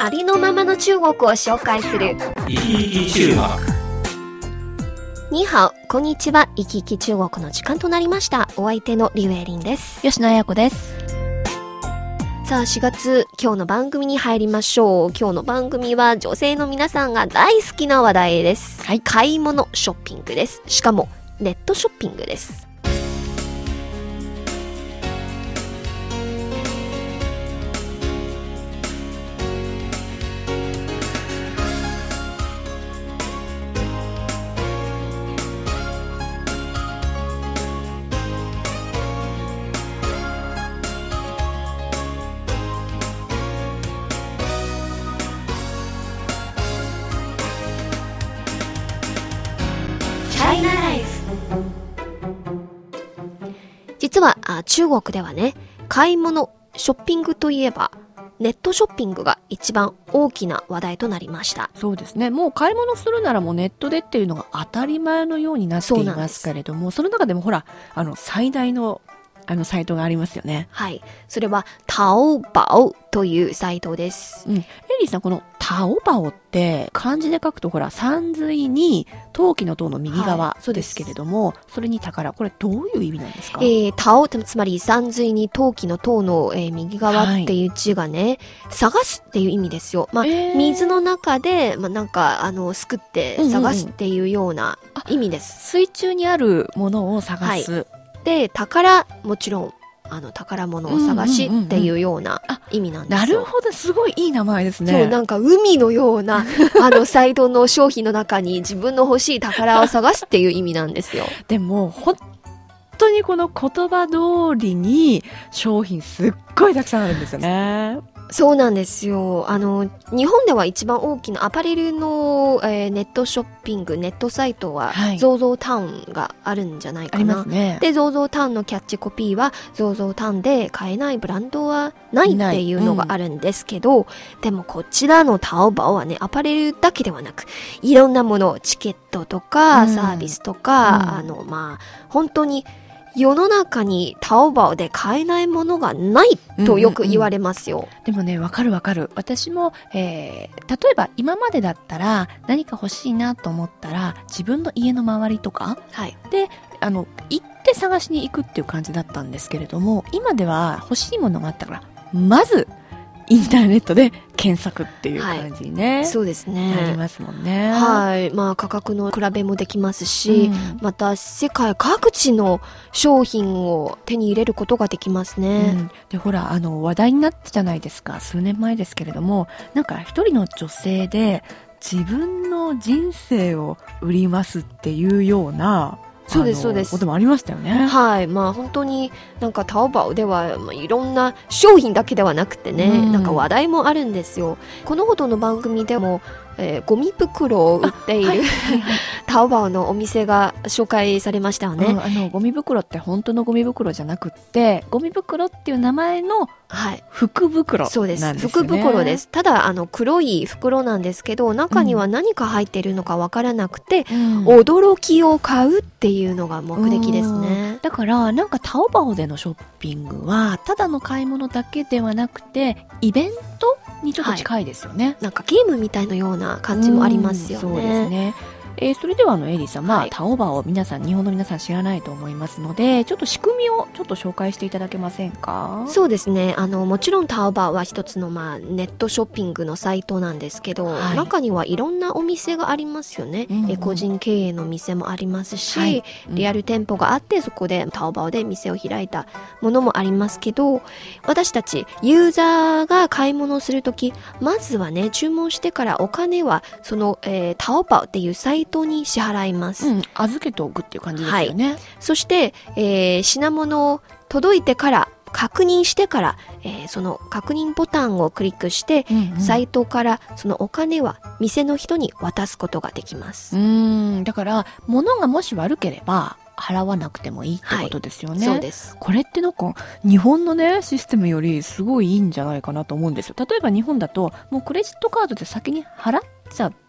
ありのままの中国を紹介する。生き生き中国にハオ、こんにちは。生き生き中国の時間となりました。お相手のリュウエリンです。吉野彩子です。さあ、4月、今日の番組に入りましょう。今日の番組は女性の皆さんが大好きな話題です。はい買い物、ショッピングです。しかも、ネットショッピングです。あ中国ではね、買い物、ショッピングといえば、ネットショッピングが一番大きな話題となりました。そうですね。もう買い物するならもうネットでっていうのが当たり前のようになっていますけれども、その中でもほら、あの、最大の、あの、サイトがありますよね。はい。それは、タオバオというサイトです。うん。エリーさん、このタオバオって、漢字で書くとほら、三髄に、陶器の塔の右側はいそうですけれども、それに宝。これどういう意味なんですか？えー、タオ、つまり山水に陶器の塔の、えー右側っていう字がね、探すっていう意味ですよ。まあ、えー水の中で、まあ、なんか、あの、すくってうんうんうん探すっていうような意味です。水中にあるものを探す。で、宝、もちろん、あの、宝物を探しっていうようなあ意味なんですよ。なるほど、すごいいい名前ですね。そう、なんか海のような、あの、サイトの商品の中に自分の欲しい宝を探すっていう意味なんですよ。でも、本当にこの言葉通りに商品すっごいたくさんあるんですよね。そうなんですよ。あの、日本では一番大きなアパレルの、えーネットショッピング、ネットサイトは、はいゾウゾウタウンがあるんじゃないかな。すね。で、ゾウゾウタウンのキャッチコピーは、ゾウゾウタウンで買えないブランドはないっていうのがあるんですけど、でもこちらのタオバオはね、アパレルだけではなく、いろんなもの、チケットとか、うんサービスとか、うんあの、まあ、本当に、世の中にタオバオで買えないものがないとよく言われますよ。でもね、わかるわかる。私も、えー、例えば今までだったら何か欲しいなと思ったら自分の家の周りとかはい。で、あの、行って探しに行くっていう感じだったんですけれども、今では欲しいものがあったから、まずインターネットで検索っていう感じにね、そうですなりね。ますもんね。はい。まあ価格の比べもできますし、うんまた世界各地の商品を手に入れることができますうね。ん、でほらあの話題になったじゃないですか数年前ですけれどもなんか一人の女性で自分の人生を売りますっていうようなそうですそうですこともありましたよね。はい。まあ本当になんかタオバオでは、まあ、いろんな商品だけではなくてね、うんなんか話題もあるんですよ。このほどの番組でも、えーゴミ袋を売っている、はい タオバオのお店が紹介されましたよね。うんあのゴミ袋って本当のゴミ袋じゃなくってゴミ袋っていう名前のはい。福袋なんですよ、そうね、です。福袋で、す。ただ、あの、黒い袋なんですけど、中には何か入っているのかわからなくて、うん驚きを買うっていうのが目的ですね。だからなんかタオバオでのショッピングはただの買い物だけではなくてイベントにちょっと近いですよね。なんかゲームみたいなような感じもありますよね。うんそうですね。えーそれではあのエリーさん、まあ、はい。タオバオ皆さん日本の皆さん知らないと思いますのでちょっと仕組みをちょっと紹介していただけませんか？そうですね。あの、もちろんタオバオは一つの、まあ、ネットショッピングのサイトなんですけど、はい。中にはいろんなお店がありますよね。うんうんえ個人経営の店もありますし、はい。うん。リアル店舗があって、そこでタオバオで店を開いたものもありますけど、私たちユーザーが買い物をするとき、まずはね、注文してからお金は、その、えータオバオっていうサイトに支払います。うん、預けておくっていう感じですよね。そして、えー品物を届いてから、確認してから、ええーその確認ボタンをクリックして、うんうんサイトからそのお金は店の人に渡すことができます。うーん、だから、物がもし悪ければ、払わなくてもいいってことですよね。そうです。これってなんか、日本のね、システムよりすごいいいんじゃないかなと思うんですよ。例えば日本だと、もうクレジットカードで先に払っちゃって、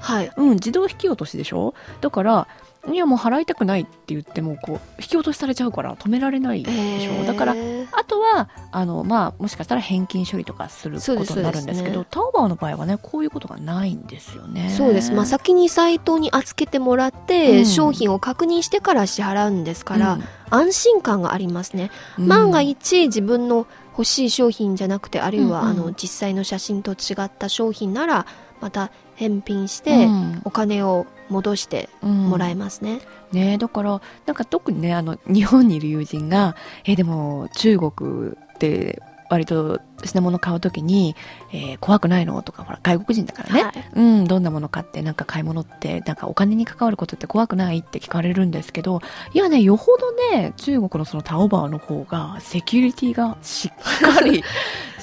はい。うん、自動引き落としでしょ？だから、いやもう払いたくないって言っても、こう、引き落としされちゃうから止められないでしょ、だから、えーあとは、あの、まあ、もしかしたら返金処理とかすることになるんですけど、ねタオバオの場合はね、こういうことがないんですよね。そうです。まあ、先にサイトに預けてもらって、うん商品を確認してから支払うんですから、安心感がありますね。うん万が一自分の欲しい商品じゃなくて、あるいは、うんうんあの、実際の写真と違った商品なら、また返品して、うんお金を戻してもらえますね。ねだからなんか特にねあの日本にいる友人がえーでも中国って割と品物買うときに、えー怖くないのとかほら外国人だからね、はい。うんどんなもの買ってなんか買い物ってなんかお金に関わることって怖くないって聞かれるんですけどいやねよほどね中国のそのタオバオの方がセキュリティがしっかり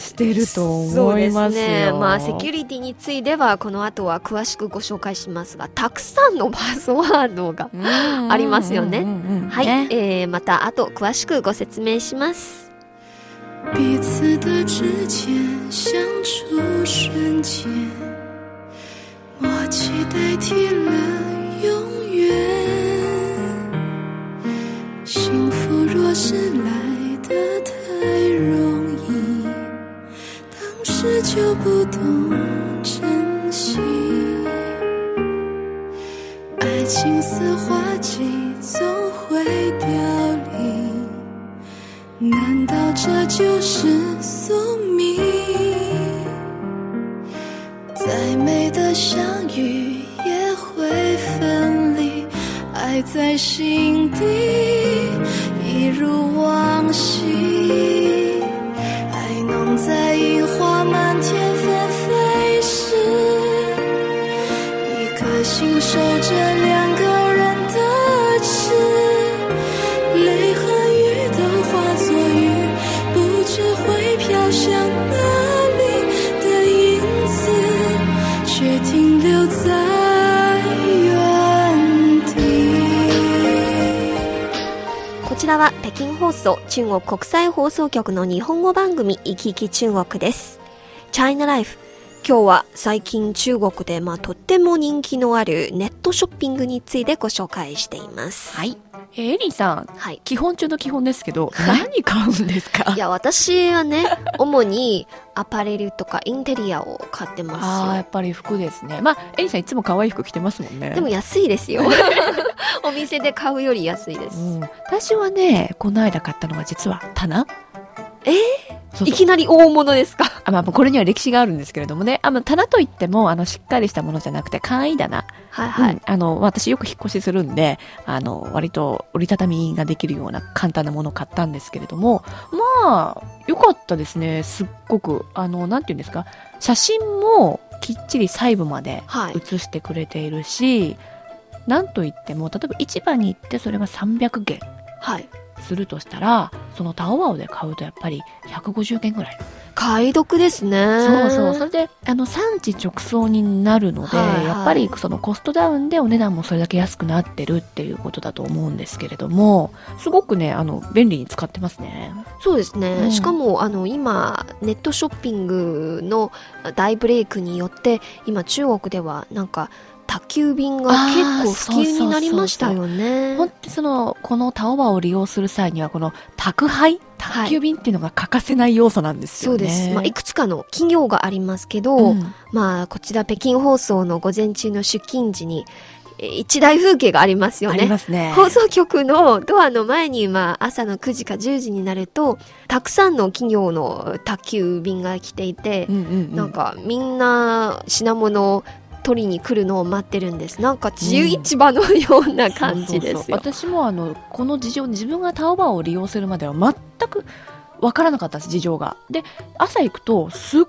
してると思いますよ。ね。まあ、セキュリティについては、この後は詳しくご紹介しますが、たくさんのパスワードが。ありますよね。はい、ね。えー、また後詳しくご説明します。彼此的指尖相触瞬间，默契代替了北京放送中国国際放送局の日本語番組「いきいき中国」です。チャイナライフ今日は最近中国で、まあ、とっても人気のあるネットショッピングについてご紹介しています。はい。えーエリーさん、はい。基本中の基本ですけど、何買うんですか？いや、私はね、主にアパレルとかインテリアを買ってああ、ますよ。やっぱり服ですね。まあ、エリーさんいつも可愛い服着てますもんね。でも安いですよ。お店で買うより安いです。うん、私はね、この間買ったのが実は棚えそうそういきなり大物ですか？あまあ、これには歴史があるんですけれどもね。あの、棚といっても、あの、しっかりしたものじゃなくて、簡易棚。はいはい。うんあの、私よく引っ越しするんで、あの、割と折りたたみができるような簡単なものを買ったんですけれども、まあ、良かったですね。すっごく。あの、なんていうんですか？写真もきっちり細部まではい。写してくれているし、なんといっても、例えば市場に行ってそれが300元はい。するとしたら、そのタオワオで買うとやっぱり150元ぐらい。買い得ですね。そうそう。それで、あの、産地直送になるので、はいはいやっぱりそのコストダウンでお値段もそれだけ安くなってるっていうことだと思うんですけれども、すごくね、あの、便利に使ってますね。そうですね。うんしかも、あの、今、ネットショッピングの大ブレイクによって、今中国ではなんか、宅急便が結構普及になりましたよね。本当にその、このタオバを利用する際には、この宅配宅急便っていうのが欠かせない要素なんですよね。そうです。まあ、いくつかの企業がありますけど、うんまあ、こちら北京放送の午前中の出勤時に、えー一大風景がありますよありね。ますね。放送局のドアの前に、まあ、朝の9時か10時になると、たくさんの企業の宅急便が来ていてう、んうんうん、なんかみんな品物を取りに来るのを待ってるんです。なんか自由市場のような感じですうそうそう。私もあのこの事情自分がタオバを利用するまでは全くわからなかったです事情が。で朝行くとすっ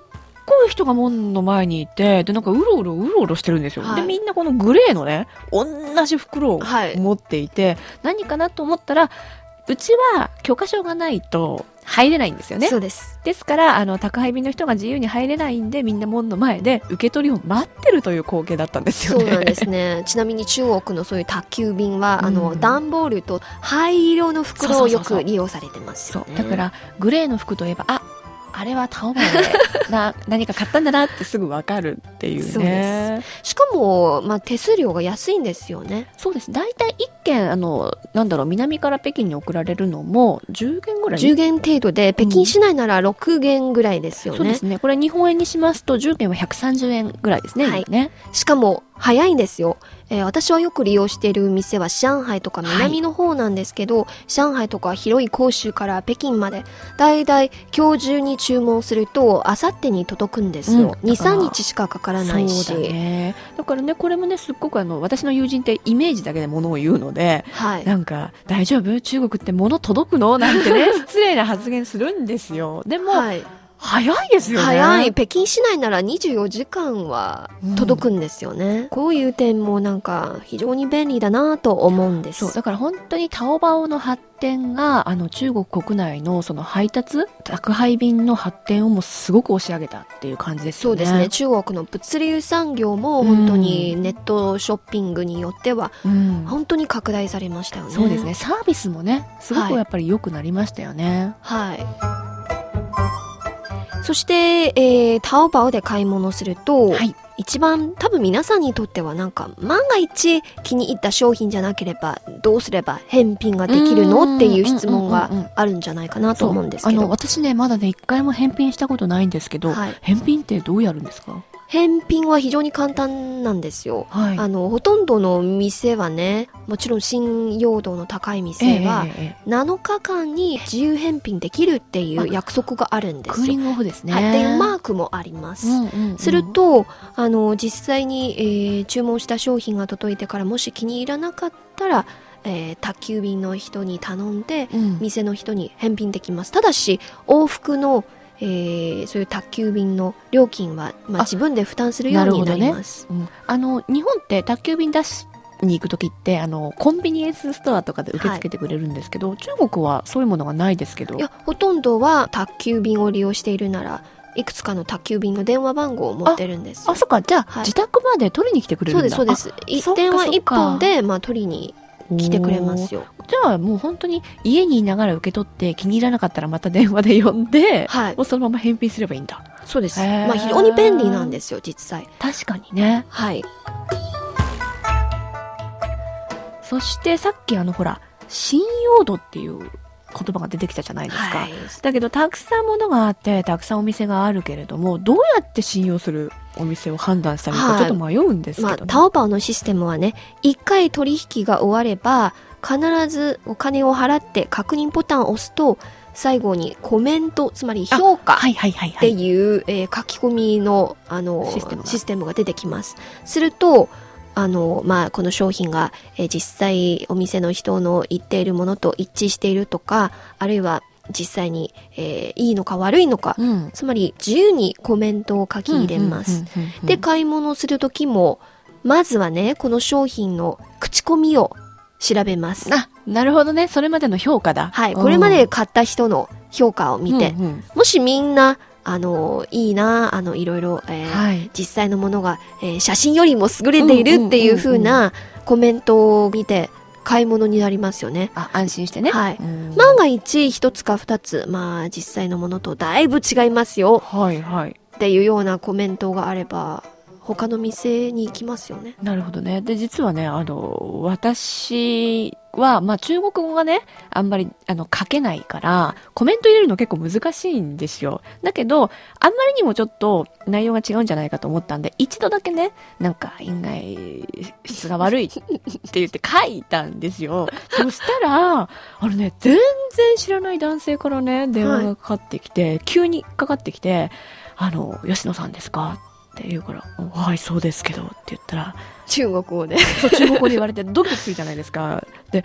ごい人が門の前にいてでなんかうろうろうろうろしてるんですよ、はい。でみんなこのグレーのね同じ袋をはい。持っていて、何かなと思ったらうちは許可証がないと入れないんですよねそうです。ですからあの宅配便の人が自由に入れないんでみんな門の前で受け取りを待ってるという光景だったんですよねそうなんですね。ちなみに中国のそういう宅急便は、あうの、ん段ボールと灰色の袋をよく利用されてますそよね。うだからグレーの服といえばああれはタオバオでな 何か買ったんだなってすぐ分かるっていうね。でしかも、まあ、手数料が安いんですよね。そうです。大体1件あのなんだろう南から北京に送られるのも10件ぐらい。10元程度で、北京市内なら6元ぐらいですよね。そうです。ね。これ日本円にしますと10件は130円ぐらいですね、はい。今ね。しかも、早いんですよ。えー私はよく利用している店は上海とか南の方なんですけど、上海とか広い広州から北京まで、だいたい今日中に注文すると、あさってに届くんですよ。うん2、3日しかかからないし。そうだねだからねこれもねすっごくあの私の友人ってイメージだけで物を言うのではい。なんか大丈夫？中国って物届くの？なんてね 失礼な発言するんですよでも、はい。早いですよね早い。北京市内なら24時間は届くんですよね。こういう点もなんか非常に便利だなと思うんです。そうだから本当にタオバオの発展があの中国国内のその配達宅配便の発展をもうすごく押し上げたっていう感じですよねそうですね。中国の物流産業も本当にネットショッピングによってはうん本当に拡大されましたよね。そうですね。サービスもねすごくはいやっぱり良くなりましたよね、はい。そして、えー、タオバオで買い物すると、はい。一番多分皆さんにとってはなんか万が一気に入った商品じゃなければどうすれば返品ができるのっていう質問があるんじゃないかなと思うんですけど。私ねまだね一回も返品したことないんですけど、はい。返品ってどうやるんですか？返品は非常に簡単なんですよ。はいあの、ほとんどの店はね、もちろん信用度の高い店は、ええええ7日間に自由返品できるっていう約束があるんですよ。クーリングオフですね、はい、マークもあります。うんうんうんすると、あの、実際に、えー注文した商品が届いてからもし気に入らなかったら、えー宅急便の人に頼んで、うん店の人に返品できます。ただし、往復の、えーそういう宅急便の料金は、まあ、あ自分で負担するようになります。うん。あの日本って宅急便出しに行く時ってあのコンビニエンスストアとかで受け付けてくれるんですけど、中国はそういうものがないですけど。いや、ほとんどは宅急便を利用しているなら、いくつかの宅急便の電話番号を持ってるんですよ。あそっか。じゃあ、はい。自宅まで取りに来てくれるそうんです、だそうです。いそっか電話一そっか本で、まあ、取りにあ来てくれますよ。じゃあもう本当に家にいながら受け取って気に入らなかったらまた電話で呼んで、はいもうそのまま返品すればいいんだそうです。まあ、非常に便利なんですよ、実際。確かにねはい。そしてさっきあのほら信用度っていう言葉が出てきたじゃないですか、はい。だけどたくさんものがあってたくさんお店があるけれどもどうやって信用するお店を判断したらいいはい。かちょっと迷うんですけど、まあ、ねタオパオのシステムはね、一回取引が終われば、必ずお金を払って確認ボタンを押すと、最後にコメント、つまり評価はいはいはいってはいいう、えー書き込みの、あの、システムが。システムが出てきます。すると、あの、まあ、この商品が、えー実際お店の人の言っているものと一致しているとか、あるいは実際に、えーいいのか悪いのか、うん。つまり自由にコメントを書き入れます。で、買い物するときも、まずはね、この商品の口コミを調べます。あなるほどね。それまでの評価だ。はい、これまで買った人の評価を見て、うんうん。もしみんな、あの、いいな、あの、いろいろ、えーはい。実際のものが、えー写真よりも優れているっていう風なコメントを見て、買い物になりますよね。あ安心してね。はい。うん。万が一一つか二つ、まあ実際のものとだいぶ違いますよ。はいはい。っていうようなコメントがあれば、他の店に行きますよね。なるほどね。で、実はね、あの、私は、まあ、中国語がね、あんまり、あの、書けないから、コメント入れるの結構難しいんですよ。だけど、あんまりにもちょっと内容が違うんじゃないかと思ったんで、一度だけね、なんか、因外質が悪いって言って書いたんですよ。そしたら、あのね、全然知らない男性からね、電話がかかってきて、急にかかってきて、あの、吉野さんですか？って言うから、はい、そうですけど、って言ったら、中国語で。そう中国語で言われてドキドキするじゃないですか。で、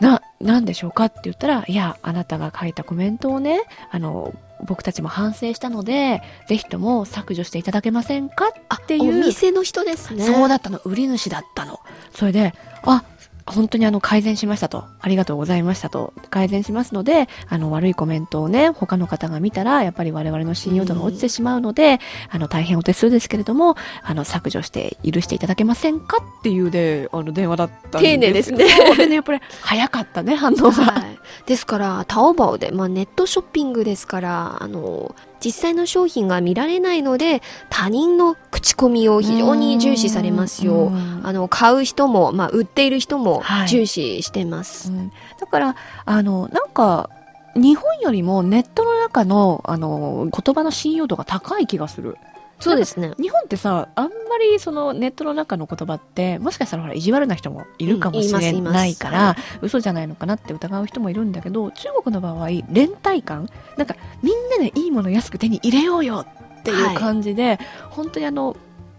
な、なんでしょうかって言ったら、いや、あなたが書いたコメントをね、あの、僕たちも反省したので、ぜひとも削除していただけませんかっていう。お店の人ですね。そうだったの、売り主だったの。それで、あ、本当にあの改善しましたと、ありがとうございましたと、改善しますので、あの悪いコメントをね、他の方が見たら、やっぱり我々の信用度が落ちてしまうので、あの大変お手数ですけれども、あの削除して許していただけませんかっていうで、あの電話だったんです丁寧ですね。でね、やっぱり早かったね、反応が。はい。ですから、タオバオで、まあネットショッピングですから、あの、実際の商品が見られないので、他人の口コミを非常に重視されますよ。うんあの、買う人も、まあ売っている人もはい重視してます。うんだから、あの、なんか、日本よりもネットの中の、あの、言葉の信用度が高い気がする。そうですね。日本ってさ、あんまりそのネットの中の言葉って、もしかしたらほら、意地悪な人もいるかもしれないから、嘘じゃないのかなって疑う人もいるんだけど、中国の場合、連帯感なんか、みんなでいいもの安く手に入れようよっていう感じで、本当にあの、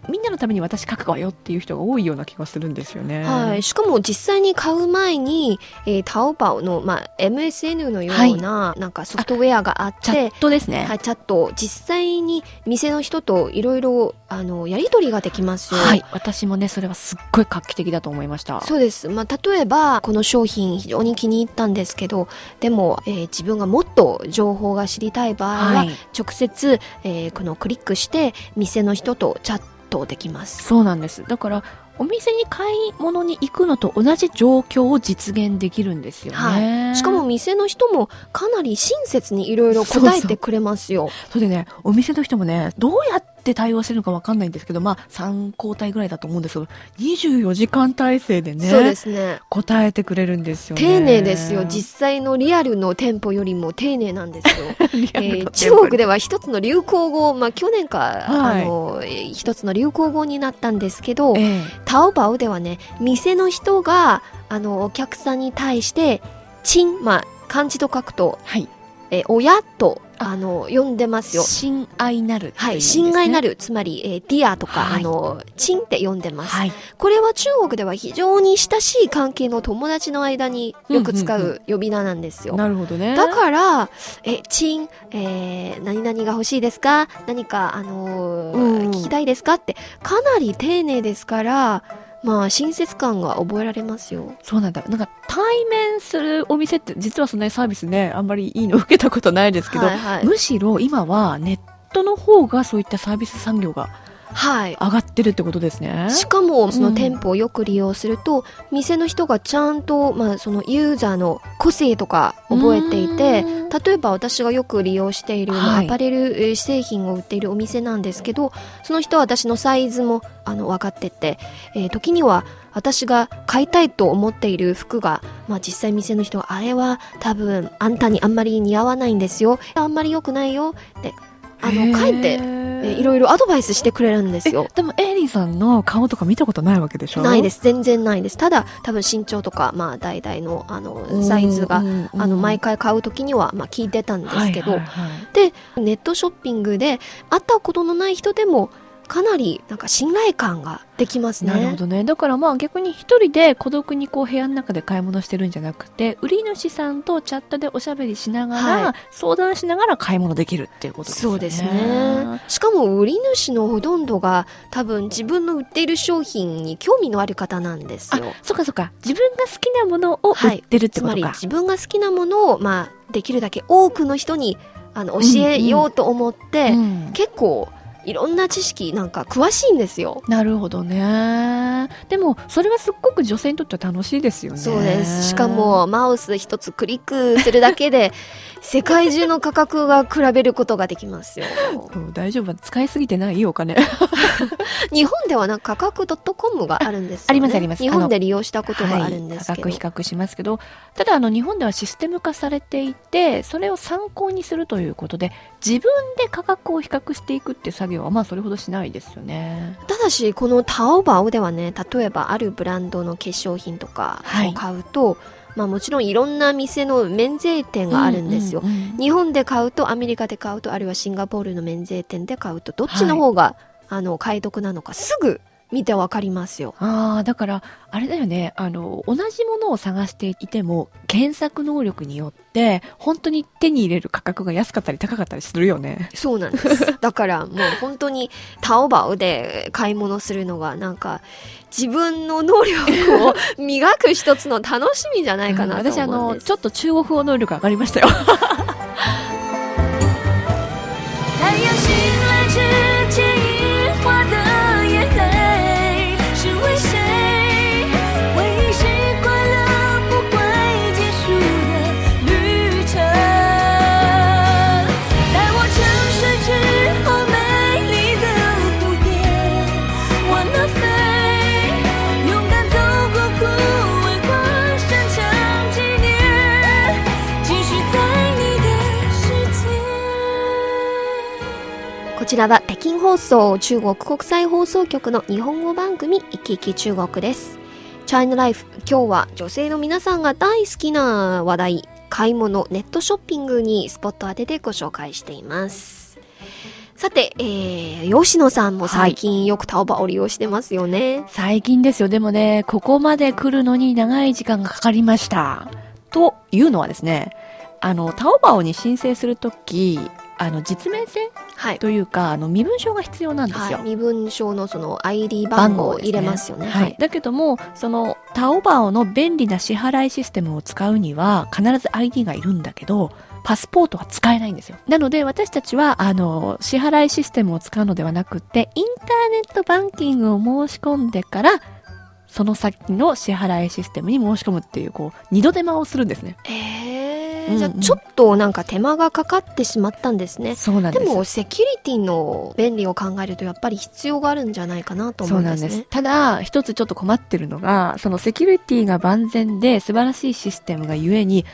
みんなのために私書くわよっていう人が多いような気がするんですよね。はい。しかも実際に買う前に、えー、タオバオの、まあ、MSN のような、なんかソフトウェアがあってチャッ、トですね。はい、チャット、実際に店の人といろいろ、あの、やりとりができますよ。はい。私もね、それはすっごい画期的だと思いました。そうです。まあ、例えば、この商品非常に気に入ったんですけど、でも、えー自分がもっと情報が知りたい場合は、はい直接、えーこのクリックして、店の人とチャットできます。そうなんです。だから、お店に買い物に行くのと同じ状況を実現できるんですよね。はい。しかも、店の人もかなり親切にいろいろ答えてくれますよ。それでね、お店の人もね、どうやって対応してるのかわかんないんですけど、まあ、3交代ぐらいだと思うんですけど、24時間体制でね、そうですね。答えてくれるんですよね。丁寧ですよ。実際のリアルの店舗よりも丁寧なんですよ。えー中国では一つの流行語、まあ去年か、はいあの、えー一つの流行語になったんですけど、ええタオバオではね、店の人が、あの、お客さんに対して、チン、まあ、漢字と書くと、はい。えー親と、ああの、呼んでますよ。親愛なる、はい、親愛なる。る、つまり、えーディアとか、はいあの、チンって呼んでます。はい。これは中国では非常に親しい関係の友達の間によく使う呼び名なんですよ。なるほどね。だから、え、チン、えー、何々が欲しいですか？何か、あの聞きたいですか？って、かなり丁寧ですから、まあ、親切感が覚えられますよ。そうなんだ。なんか、対面するお店って、実はそんなにサービスね、あんまりいいの受けたことないですけど、はいはい。むしろ今はネットの方がそういったサービス産業がはい。上がってるってことですね。しかも、そうのん店舗をよく利用すると、店の人がちゃんと、まあ、そのユーザーの個性とか覚えていて、うん例えば私がよく利用している、アパレルえー製品を売っているお店なんですけど、その人は私のサイズもあの分かってて、えー時には私が買いたいと思っている服が、まあ実際店の人があれは多分あんたにあんまり似合わないんですよ。あんまり良くないよって、あの、書いて、えーいろいろアドバイスしてくれるんですよ。でも、エイリーさんの顔とか見たことないわけでしょ？ないですす。全然ないです。ただ、多分身長とか、まあ、大体の、あの、サイズが、あの、毎回買うときには、まあ、聞いてたんですけど、はいで、ネットショッピングで会ったことのない人でも、かなり、なんか信頼感ができますね。なるほどね。だからまあ逆に一人で孤独にこう部屋の中で買い物してるんじゃなくて、売り主さんとチャットでおしゃべりしながら、はい相談しながら買い物できるっていうことですよね。そうですね。しかも、売り主のほとんどが、多分自分の売っている商品に興味のある方なんですあよ。、そっかそっか。自分が好きなものを売ってるってつまりことか。自分が好きなものを、まあ、できるだけ多くの人にあの教えようと思って、うん結構いろんな知識なんか詳しいんですよ。なるほどね。でも、それはすっごく女性にとっては楽しいですよね。そうです。しか、もマウス一つクリックするだけで 世界中の価格が比べることができますよ。大丈夫使いすぎてないお金。日本ではなんか価格 .com があるんですよ、ね。ありますあります日本で利用したことがあるんですけど。はい、価格比較しますけど、ただあの日本ではシステム化されていて、それを参考にするということで、自分で価格を比較していくって作業はまあそれほどしないですよね。ただし、このタオバオではね、例えばあるブランドの化粧品とかを買うと、まあもちろんいろんな店の免税店があるんですよ。うんうんうん日本で買うと、アメリカで買うと、あるいはシンガポールの免税店で買うと、どっちの方が、あの、買い得なのかすぐ見てわかりますよ。ああ、だから、あれだよね。あの、同じものを探していても、検索能力によって、本当に手に入れる価格が安かったり高かったりするよね。そうなんです。だからもう本当にタオバオで買い物するのはなんか自分の能力を 磨く一つの楽しみじゃないかなと思うん。私、あの、ちょっと中国語能力上がりましたよ。らは北京放送中国国際放送局の日本語番組「いきいき中国」です。チャイナライフ今日は女性の皆さんが大好きな話題買い物ネットショッピングにスポット当ててご紹介しています。さて、えー、吉野さんも最近よくタオバを利用してますよね。最近ですよ。でもね、ここまで来るのに長い時間がかかりました。というのはですね、あの、タオバオに申請するとき、あの、実名制はい。というか、あの、身分証が必要なんですよ。はい、身分証のその ID 番号を入れますよね。はい。。だけども、その、タオバオの便利な支払いシステムを使うには、必ず ID がいるんだけど、パスポートは使えないんですよ。なので、私たちは、あの、支払いシステムを使うのではなくって、インターネットバンキングを申し込んでから、その先の支払いシステムに申し込むっていう、こう、二度手間をするんですね。えー、うんうんじゃあちょっとなんか手間がかかってしまったんですね。そうなんで。ですも、セキュリティの便利を考えると、やっぱり必要があるんじゃないかなと思そうなんですね。です。ただ、一つちょっと困ってるのが、そのセキュリティが万全で素晴らしいシステムがゆえに、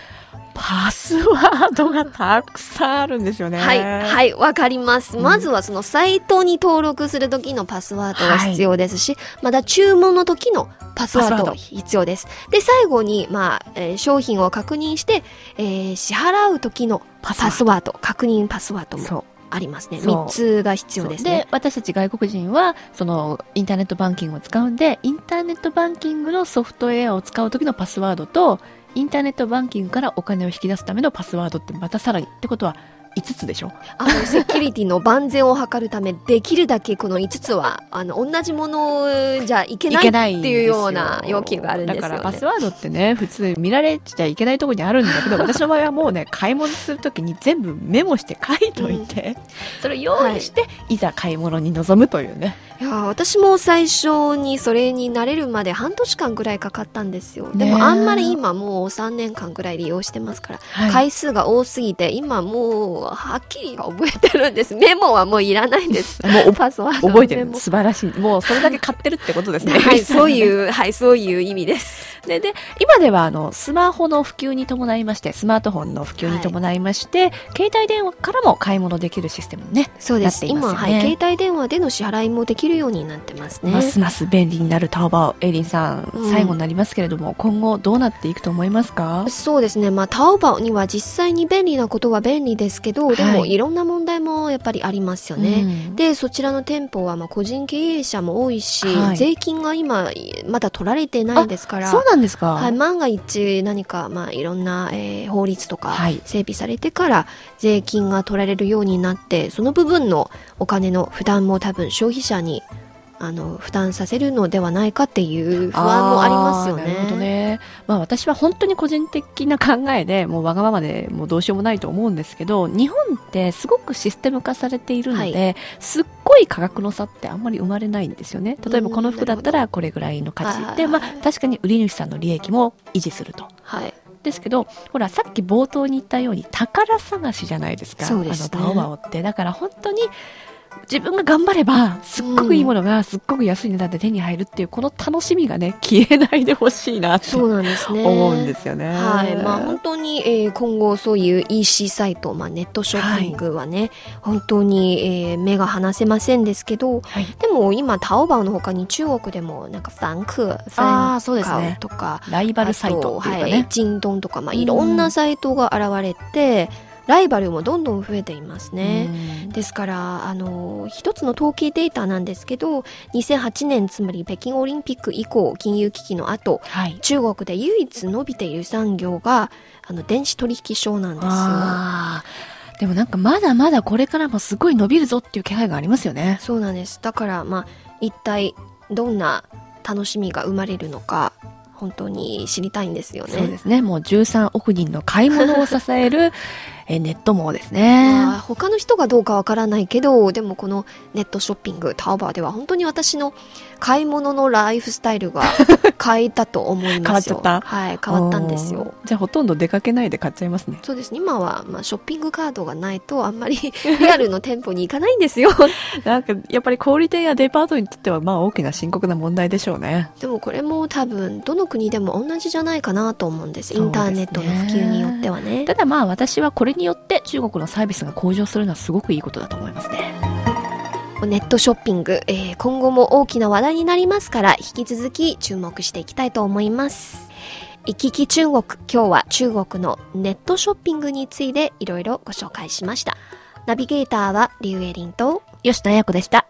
パスワードがたくさんあるんですよね。はい、はい、わかります。うんまずはそのサイトに登録する時のパスワードが必要ですし、また注文の時のパスワード必要です。で、最後に、まあ、えー商品を確認して、えー支払う時のパパスワード、確認パスワードも。ありますね。そう3つが必要ですね。で、私たち外国人は、その、インターネットバンキングを使うんで、インターネットバンキングのソフトウェアを使う時のパスワードと、インターネットバンキングからお金を引き出すためのパスワードってまたさらに、ってことは5つでしょ？あの、セキュリティの万全を図るため、できるだけこの5つは、あの、同じものじゃいけないっていうような要求があるんですよね。だからパスワードってね、普通見られちゃいけないところにあるんだけど、私の場合はもうね、買い物するときに全部メモして書いといて、それを用意して、い、ざ買い物に臨むというね。いやー私も最初にそれに慣れるまで半年間ぐらいかかったんですよ。でもあんまり今もう3年間ぐらい利用してますから、はい回数が多すぎて今もうはっきり覚えてるんです。メモはもういらないんです。もうパスワードの覚えてる。素晴らしい。もうそれだけ買ってるってことですね。はい、そういう、はい、そういう意味です。で、で、今ではあの、スマホの普及に伴いまして、スマートフォンの普及に伴いまして、携帯電話からも買い物できるシステムにね、そうです。ねはい、携帯電話での支払いもできるようになってますね。ますます便利になるタオバオ。エイリンさん、うん最後になりますけれども、今後どうなっていくと思いますか？そうですね。まあ、タオバオには実際に便利なことは便利ですけど、でもはいいろんな問題もやっぱりありますよね。うんで、そちらの店舗はまあ個人経営者も多いし、はい税金が今まだ取られてないですから、そうなんですか、はい、万が一何か、まあ、いろんな、えー法律とかはい整備されてから税金が取られるようになってその部分のお金の負担も多分消費者にあの負担させるのではないかっていう不安もありますよね。なるほどね。まあ私は本当に個人的な考えで、もうわがままでもうどうしようもないと思うんですけど、日本ってすごくシステム化されているので、すっごい価格の差ってあんまり生まれないんですよね。例えばこの服だったらこれぐらいの価はいはいはい値。で、まあ確かに売り主さんの利益も維持すると。はいですけど、ほら、さっき冒頭に言ったように宝探しじゃないですか。そうですねあの、タオバオって。だから本当に、自分が頑張れば、すっごくいいものがすっごく安い値段で手に入るっていう、この楽しみがね、消えないでほしいなってそうなんですね。思うんですよね。はい。まあ本当に、えー今後そういう EC サイト、まあネットショッピングはね、本当に、えー目が離せませんですけど、はいでも今タオバオの他に中国でもなんかファンク、ファンカそうですねウとか、ライバルサイトっていうかあとはい、ね。ジンドンとか、まあ、うんいろんなサイトが現れて、ライバルもどんどん増えていますね。うんですから、あの、一つの統計データなんですけど、2008年、つまり北京オリンピック以降、金融危機の後、はい。中国で唯一伸びている産業が、あの、電子取引商なんですよ。でもなんかまだまだこれからもすごい伸びるぞっていう気配がありますよね。そうなんです。だから、まあ、一体、どんな楽しみが生まれるのか、本当に知りたいんですよね。そうですね。もう13億人の買い物を支える えネット網ですまあね。他の人がどうかわからないけど、でもこのネットショッピング、タオバーでは本当に私の買い物のライフスタイルが変えたと思いますよ。変わっちゃった？はい、変わったんですよ。じゃあほとんど出かけないで買っちゃいますね。そうですね。今は、まあ、ショッピングカードがないと、あんまり リアルの店舗に行かないんですよ。なんかやっぱり小売店やデパートにとってはまあ大きな深刻な問題でしょうね。でもこれも多分、どの国でも同じじゃないかなと思うんです。インターネットの普及によってはね。ただまあ私はこれによって中国のサービスが向上するのはすごくいいことだと思いますね。ネットショッピング、えー今後も大きな話題になりますから、引き続き注目していきたいと思います。行き来中国、今日は中国のネットショッピングについていろいろご紹介しました。ナビゲーターはリュウエリンと、吉田彩子でした。